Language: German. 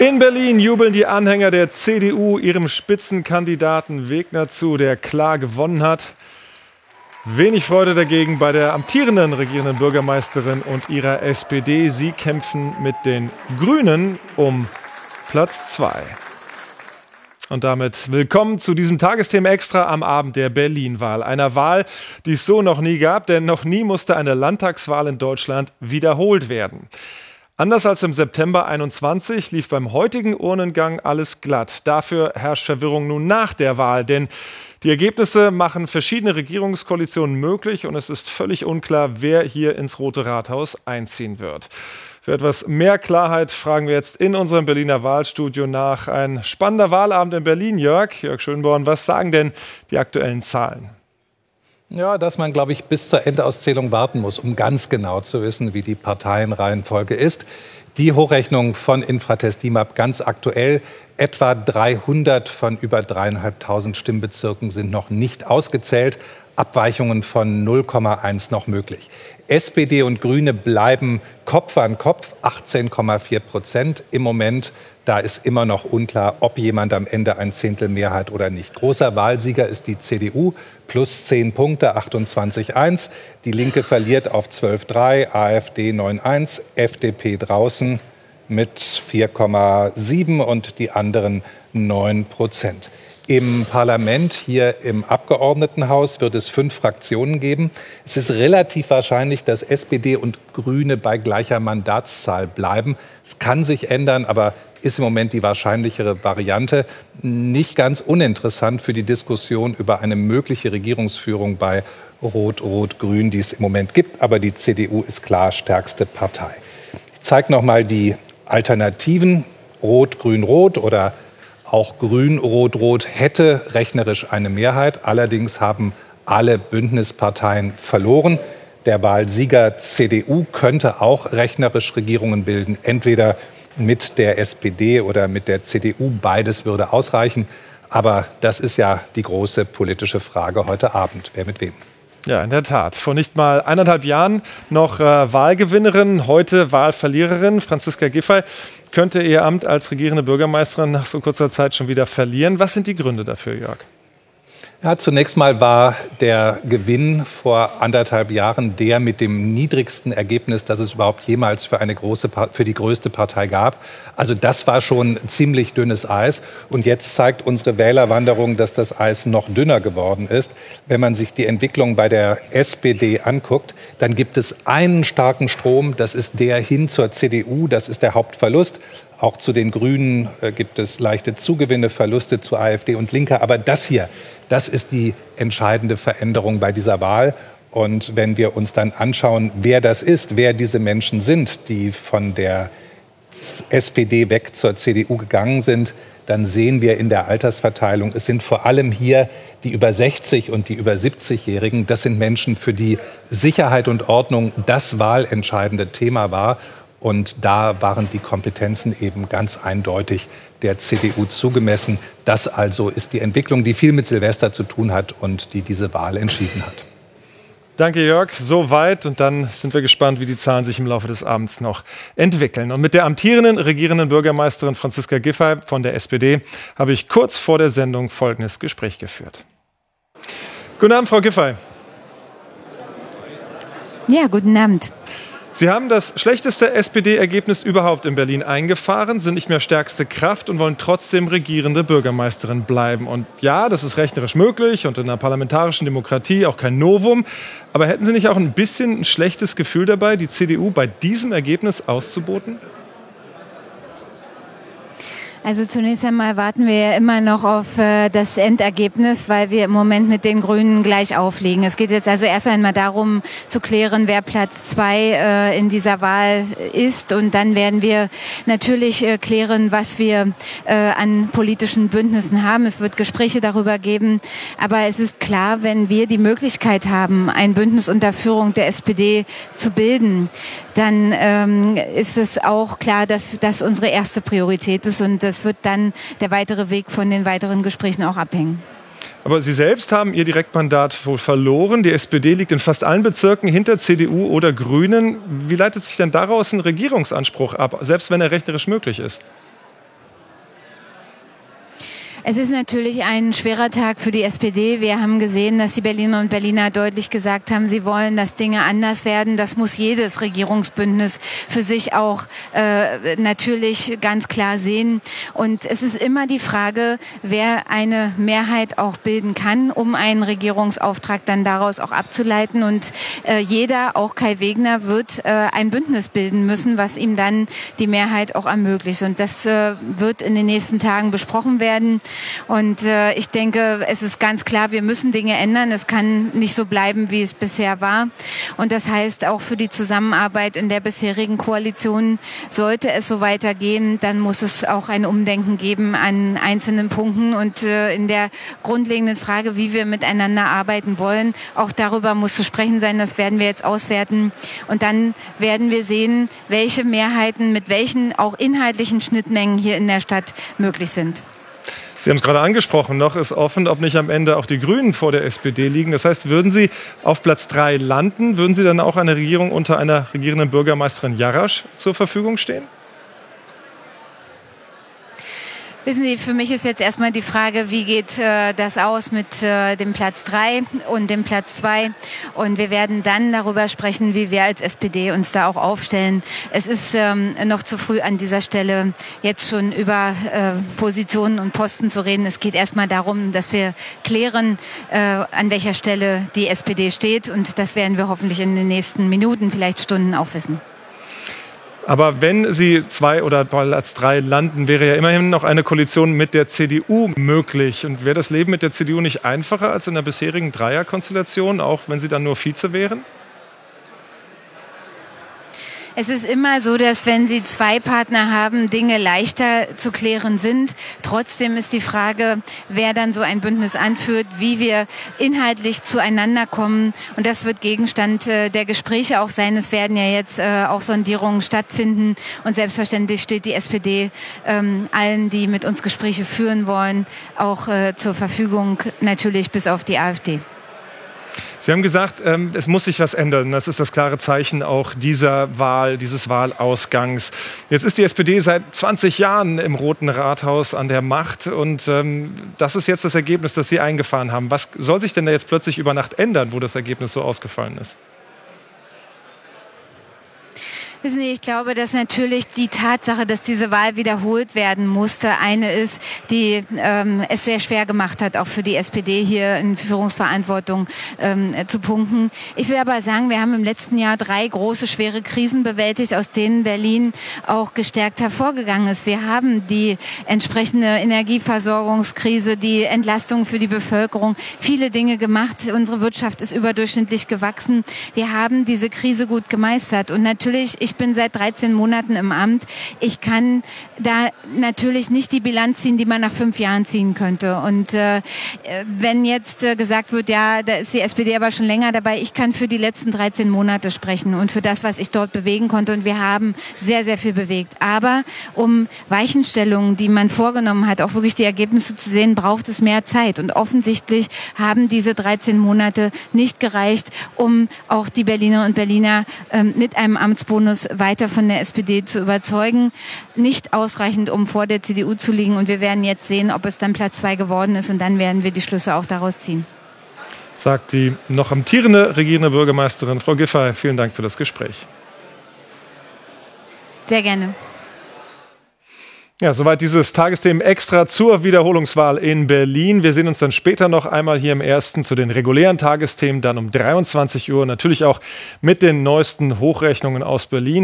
In Berlin jubeln die Anhänger der CDU ihrem Spitzenkandidaten Wegner zu, der klar gewonnen hat. Wenig Freude dagegen bei der amtierenden regierenden Bürgermeisterin und ihrer SPD. Sie kämpfen mit den Grünen um Platz 2. Und damit willkommen zu diesem Tagesthema Extra am Abend der Berlin-Wahl. Einer Wahl, die es so noch nie gab, denn noch nie musste eine Landtagswahl in Deutschland wiederholt werden. Anders als im September 21 lief beim heutigen Urnengang alles glatt. Dafür herrscht Verwirrung nun nach der Wahl, denn die Ergebnisse machen verschiedene Regierungskoalitionen möglich und es ist völlig unklar, wer hier ins Rote Rathaus einziehen wird. Für etwas mehr Klarheit fragen wir jetzt in unserem Berliner Wahlstudio nach. Ein spannender Wahlabend in Berlin, Jörg. Jörg Schönborn, was sagen denn die aktuellen Zahlen? Ja, dass man, glaube ich, bis zur Endauszählung warten muss, um ganz genau zu wissen, wie die Parteienreihenfolge ist. Die Hochrechnung von Infratest DIMAP ganz aktuell. Etwa 300 von über dreieinhalbtausend Stimmbezirken sind noch nicht ausgezählt. Abweichungen von 0,1 noch möglich. SPD und Grüne bleiben Kopf an Kopf, 18,4 Prozent im Moment. Da ist immer noch unklar, ob jemand am Ende ein Zehntel Mehrheit oder nicht. Großer Wahlsieger ist die CDU, plus 10 Punkte, 28,1. Die Linke verliert auf 12,3, AfD 9,1, FDP draußen mit 4,7 und die anderen 9 Prozent. Im Parlament, hier im Abgeordnetenhaus, wird es fünf Fraktionen geben. Es ist relativ wahrscheinlich, dass SPD und Grüne bei gleicher Mandatszahl bleiben. Es kann sich ändern, aber ist im Moment die wahrscheinlichere Variante. Nicht ganz uninteressant für die Diskussion über eine mögliche Regierungsführung bei Rot-Rot-Grün, die es im Moment gibt. Aber die CDU ist klar stärkste Partei. Ich zeige noch mal die Alternativen. Rot-Grün-Rot oder auch Grün-Rot-Rot hätte rechnerisch eine Mehrheit. Allerdings haben alle Bündnisparteien verloren. Der Wahlsieger CDU könnte auch rechnerisch Regierungen bilden. Entweder mit der SPD oder mit der CDU. Beides würde ausreichen. Aber das ist ja die große politische Frage heute Abend. Wer mit wem? Ja, in der Tat. Vor nicht mal eineinhalb Jahren noch äh, Wahlgewinnerin, heute Wahlverliererin. Franziska Giffey könnte ihr Amt als regierende Bürgermeisterin nach so kurzer Zeit schon wieder verlieren. Was sind die Gründe dafür, Jörg? Ja, zunächst mal war der Gewinn vor anderthalb Jahren der mit dem niedrigsten Ergebnis, das es überhaupt jemals für eine große, für die größte Partei gab. Also das war schon ziemlich dünnes Eis. Und jetzt zeigt unsere Wählerwanderung, dass das Eis noch dünner geworden ist. Wenn man sich die Entwicklung bei der SPD anguckt, dann gibt es einen starken Strom. Das ist der hin zur CDU. Das ist der Hauptverlust. Auch zu den Grünen äh, gibt es leichte Zugewinne, Verluste zu AfD und Linke. Aber das hier, das ist die entscheidende Veränderung bei dieser Wahl. Und wenn wir uns dann anschauen, wer das ist, wer diese Menschen sind, die von der SPD weg zur CDU gegangen sind, dann sehen wir in der Altersverteilung, es sind vor allem hier die über 60 und die über 70-Jährigen. Das sind Menschen, für die Sicherheit und Ordnung das wahlentscheidende Thema war. Und da waren die Kompetenzen eben ganz eindeutig der CDU zugemessen. Das also ist die Entwicklung, die viel mit Silvester zu tun hat und die diese Wahl entschieden hat. Danke, Jörg. Soweit. Und dann sind wir gespannt, wie die Zahlen sich im Laufe des Abends noch entwickeln. Und mit der amtierenden regierenden Bürgermeisterin Franziska Giffey von der SPD habe ich kurz vor der Sendung folgendes Gespräch geführt. Guten Abend, Frau Giffey. Ja, guten Abend. Sie haben das schlechteste SPD-Ergebnis überhaupt in Berlin eingefahren, sind nicht mehr stärkste Kraft und wollen trotzdem regierende Bürgermeisterin bleiben. Und ja, das ist rechnerisch möglich und in einer parlamentarischen Demokratie auch kein Novum. Aber hätten Sie nicht auch ein bisschen ein schlechtes Gefühl dabei, die CDU bei diesem Ergebnis auszuboten? Also zunächst einmal warten wir ja immer noch auf äh, das Endergebnis, weil wir im Moment mit den Grünen gleich aufliegen. Es geht jetzt also erst einmal darum zu klären, wer Platz zwei äh, in dieser Wahl ist. Und dann werden wir natürlich äh, klären, was wir äh, an politischen Bündnissen haben. Es wird Gespräche darüber geben. Aber es ist klar, wenn wir die Möglichkeit haben, ein Bündnis unter Führung der SPD zu bilden, dann ähm, ist es auch klar, dass das unsere erste Priorität ist und das wird dann der weitere Weg von den weiteren Gesprächen auch abhängen. Aber Sie selbst haben Ihr Direktmandat wohl verloren. Die SPD liegt in fast allen Bezirken hinter CDU oder Grünen. Wie leitet sich denn daraus ein Regierungsanspruch ab, selbst wenn er rechnerisch möglich ist? Es ist natürlich ein schwerer Tag für die SPD. Wir haben gesehen, dass die Berliner und Berliner deutlich gesagt haben, sie wollen, dass Dinge anders werden. Das muss jedes Regierungsbündnis für sich auch äh, natürlich ganz klar sehen. Und es ist immer die Frage, wer eine Mehrheit auch bilden kann, um einen Regierungsauftrag dann daraus auch abzuleiten. Und äh, jeder, auch Kai Wegner, wird äh, ein Bündnis bilden müssen, was ihm dann die Mehrheit auch ermöglicht. Und das äh, wird in den nächsten Tagen besprochen werden. Und äh, ich denke, es ist ganz klar, wir müssen Dinge ändern. Es kann nicht so bleiben, wie es bisher war. Und das heißt auch für die Zusammenarbeit in der bisherigen Koalition, sollte es so weitergehen, dann muss es auch ein Umdenken geben an einzelnen Punkten und äh, in der grundlegenden Frage, wie wir miteinander arbeiten wollen. Auch darüber muss zu sprechen sein. Das werden wir jetzt auswerten. Und dann werden wir sehen, welche Mehrheiten mit welchen auch inhaltlichen Schnittmengen hier in der Stadt möglich sind. Sie haben es gerade angesprochen, noch ist offen, ob nicht am Ende auch die Grünen vor der SPD liegen. Das heißt, würden Sie auf Platz 3 landen, würden Sie dann auch eine Regierung unter einer regierenden Bürgermeisterin Jarasch zur Verfügung stehen? Wissen Sie, für mich ist jetzt erstmal die Frage, wie geht äh, das aus mit äh, dem Platz 3 und dem Platz 2? Und wir werden dann darüber sprechen, wie wir als SPD uns da auch aufstellen. Es ist ähm, noch zu früh an dieser Stelle jetzt schon über äh, Positionen und Posten zu reden. Es geht erstmal darum, dass wir klären, äh, an welcher Stelle die SPD steht. Und das werden wir hoffentlich in den nächsten Minuten, vielleicht Stunden auch wissen. Aber wenn Sie zwei oder Platz drei landen, wäre ja immerhin noch eine Koalition mit der CDU möglich. Und wäre das Leben mit der CDU nicht einfacher als in der bisherigen Dreierkonstellation, auch wenn Sie dann nur Vize wären? Es ist immer so, dass wenn Sie zwei Partner haben, Dinge leichter zu klären sind. Trotzdem ist die Frage, wer dann so ein Bündnis anführt, wie wir inhaltlich zueinander kommen. Und das wird Gegenstand äh, der Gespräche auch sein. Es werden ja jetzt äh, auch Sondierungen stattfinden. Und selbstverständlich steht die SPD ähm, allen, die mit uns Gespräche führen wollen, auch äh, zur Verfügung, natürlich bis auf die AfD. Sie haben gesagt, ähm, es muss sich was ändern. Das ist das klare Zeichen auch dieser Wahl, dieses Wahlausgangs. Jetzt ist die SPD seit 20 Jahren im Roten Rathaus an der Macht und ähm, das ist jetzt das Ergebnis, das Sie eingefahren haben. Was soll sich denn da jetzt plötzlich über Nacht ändern, wo das Ergebnis so ausgefallen ist? Wissen Sie, ich glaube, dass natürlich die Tatsache, dass diese Wahl wiederholt werden musste, eine ist, die ähm, es sehr schwer gemacht hat, auch für die SPD hier in Führungsverantwortung ähm, zu punkten. Ich will aber sagen, wir haben im letzten Jahr drei große, schwere Krisen bewältigt, aus denen Berlin auch gestärkt hervorgegangen ist. Wir haben die entsprechende Energieversorgungskrise, die Entlastung für die Bevölkerung, viele Dinge gemacht. Unsere Wirtschaft ist überdurchschnittlich gewachsen. Wir haben diese Krise gut gemeistert. Und natürlich, ich bin seit 13 Monaten im Amt. Ich kann da natürlich nicht die Bilanz ziehen, die man nach fünf Jahren ziehen könnte. Und äh, wenn jetzt äh, gesagt wird, ja, da ist die SPD aber schon länger dabei, ich kann für die letzten 13 Monate sprechen und für das, was ich dort bewegen konnte. Und wir haben sehr, sehr viel bewegt. Aber um Weichenstellungen, die man vorgenommen hat, auch wirklich die Ergebnisse zu sehen, braucht es mehr Zeit. Und offensichtlich haben diese 13 Monate nicht gereicht, um auch die Berliner und Berliner ähm, mit einem Amtsbonus Bündnis weiter von der SPD zu überzeugen. Nicht ausreichend, um vor der CDU zu liegen. Und wir werden jetzt sehen, ob es dann Platz zwei geworden ist. Und dann werden wir die Schlüsse auch daraus ziehen. Sagt die noch amtierende regierende Bürgermeisterin Frau Giffey. Vielen Dank für das Gespräch. Sehr gerne. Ja, soweit dieses Tagesthemen extra zur Wiederholungswahl in Berlin. Wir sehen uns dann später noch einmal hier im ersten zu den regulären Tagesthemen, dann um 23 Uhr, natürlich auch mit den neuesten Hochrechnungen aus Berlin.